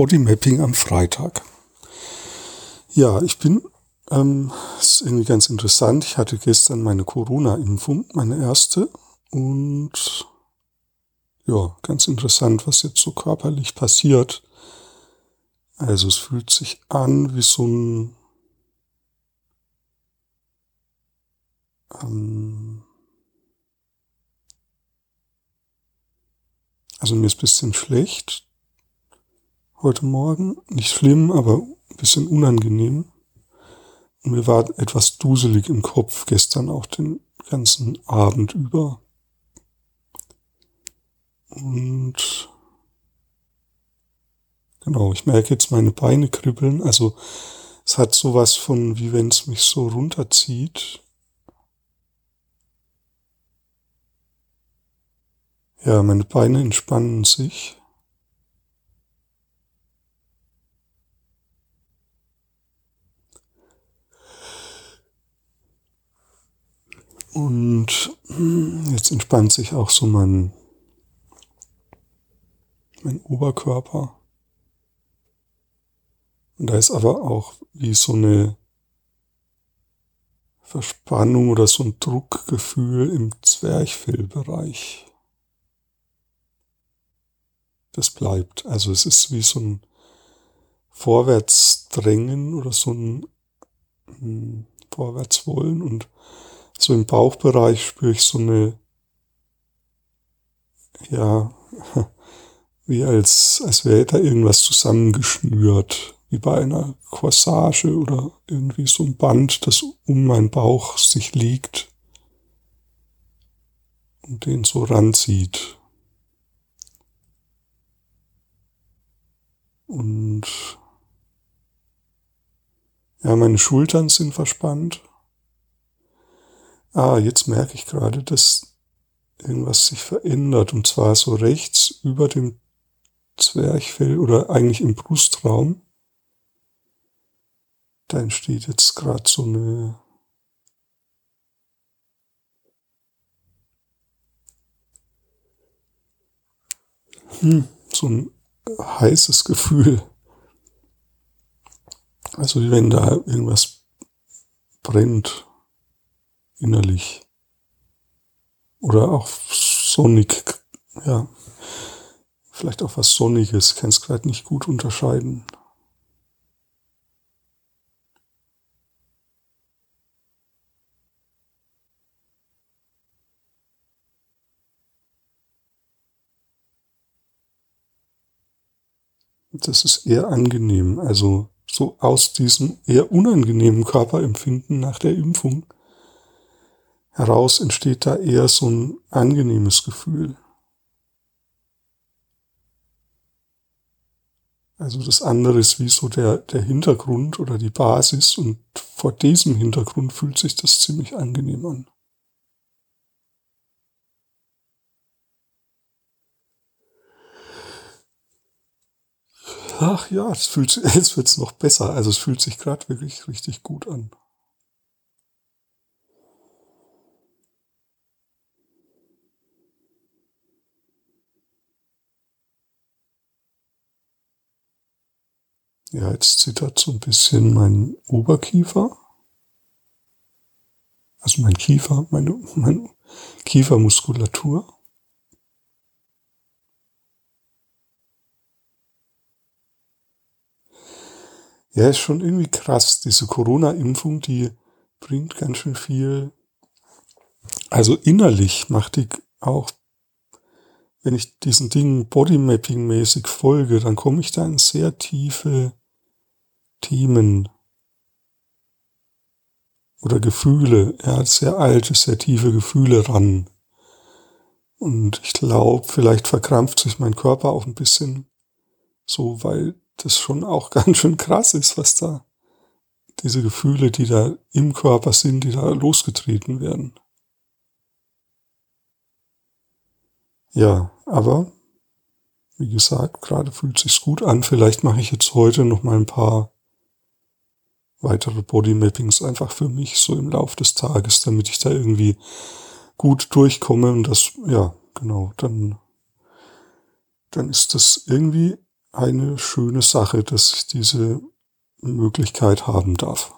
Bodymapping am Freitag. Ja, ich bin, ähm, ist irgendwie ganz interessant. Ich hatte gestern meine Corona-Impfung, meine erste. Und ja, ganz interessant, was jetzt so körperlich passiert. Also es fühlt sich an wie so ein ähm, also mir ist ein bisschen schlecht heute Morgen. Nicht schlimm, aber ein bisschen unangenehm. Und mir war etwas duselig im Kopf gestern auch den ganzen Abend über. Und genau, ich merke jetzt meine Beine kribbeln. Also es hat sowas von, wie wenn es mich so runterzieht. Ja, meine Beine entspannen sich. Und jetzt entspannt sich auch so mein, mein Oberkörper. Und da ist aber auch wie so eine Verspannung oder so ein Druckgefühl im Zwerchfellbereich. Das bleibt. Also es ist wie so ein Vorwärtsdrängen oder so ein hm, Vorwärtswollen und so im Bauchbereich spüre ich so eine, ja, wie als, als wäre da irgendwas zusammengeschnürt, wie bei einer Corsage oder irgendwie so ein Band, das um meinen Bauch sich liegt und den so ranzieht. Und ja, meine Schultern sind verspannt. Ah, jetzt merke ich gerade, dass irgendwas sich verändert. Und zwar so rechts über dem Zwerchfell oder eigentlich im Brustraum. Da entsteht jetzt gerade so eine hm, so ein heißes Gefühl. Also wie wenn da irgendwas brennt innerlich. Oder auch sonnig, ja. Vielleicht auch was Sonniges, kann es gerade nicht gut unterscheiden. Das ist eher angenehm. Also so aus diesem eher unangenehmen Körperempfinden nach der Impfung heraus entsteht da eher so ein angenehmes Gefühl. Also das andere ist wie so der, der Hintergrund oder die Basis und vor diesem Hintergrund fühlt sich das ziemlich angenehm an. Ach ja, es fühlt jetzt wird's noch besser. Also es fühlt sich gerade wirklich richtig gut an. Ja, jetzt zittert so ein bisschen mein Oberkiefer. Also mein Kiefer, meine, meine Kiefermuskulatur. Ja, ist schon irgendwie krass. Diese Corona-Impfung, die bringt ganz schön viel. Also innerlich macht die auch wenn ich diesen Dingen Bodymapping-mäßig folge, dann komme ich da in sehr tiefe Themen oder Gefühle, ja, sehr alte, sehr tiefe Gefühle ran. Und ich glaube, vielleicht verkrampft sich mein Körper auch ein bisschen so, weil das schon auch ganz schön krass ist, was da diese Gefühle, die da im Körper sind, die da losgetreten werden. Ja, aber wie gesagt, gerade fühlt sich's gut an. Vielleicht mache ich jetzt heute noch mal ein paar weitere Bodymappings einfach für mich so im Lauf des Tages, damit ich da irgendwie gut durchkomme und das, ja, genau, dann, dann ist das irgendwie eine schöne Sache, dass ich diese Möglichkeit haben darf.